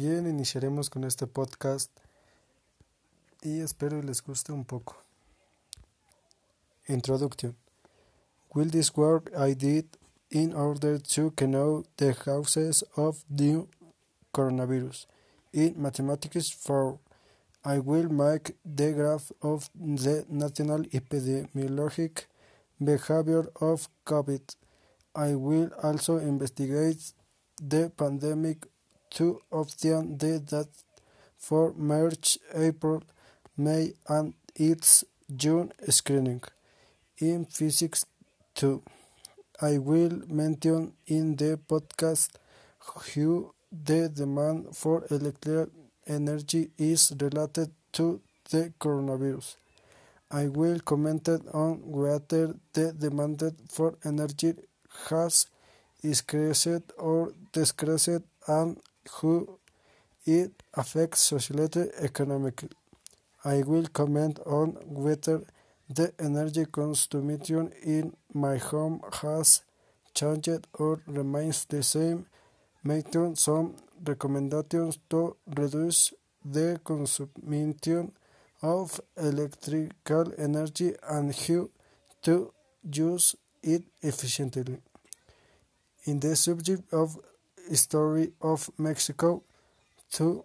Bien, iniciaremos con este podcast y espero les guste un poco. Introduction. Will this work I did in order to know the causes of the coronavirus in mathematics for I will make the graph of the national epidemiologic behavior of COVID. I will also investigate the pandemic to them did that for March, April, May, and its June screening. In physics, too, I will mention in the podcast how the demand for electrical energy is related to the coronavirus. I will comment on whether the demand for energy has increased or decreased and how it affects society economically. I will comment on whether the energy consumption in my home has changed or remains the same, making some recommendations to reduce the consumption of electrical energy and how to use it efficiently. In the subject of history of Mexico, 2.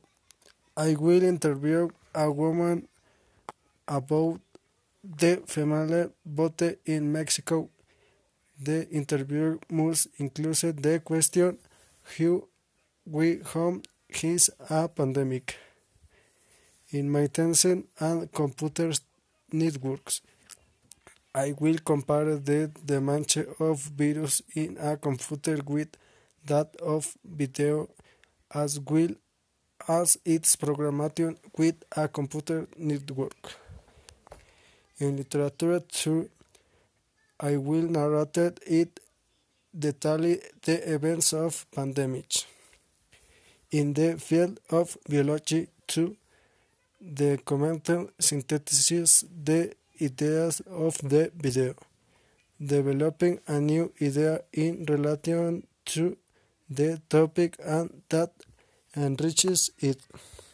I will interview a woman about the female vote in Mexico. The interview must include the question how we home is a pandemic in my maintenance and computer networks. I will compare the damage of virus in a computer with that of video as well as its programming with a computer network. In literature too, I will narrate it detail the events of pandemic. In the field of biology too, the comment synthesizes the ideas of the video, developing a new idea in relation to the topic and that enriches it.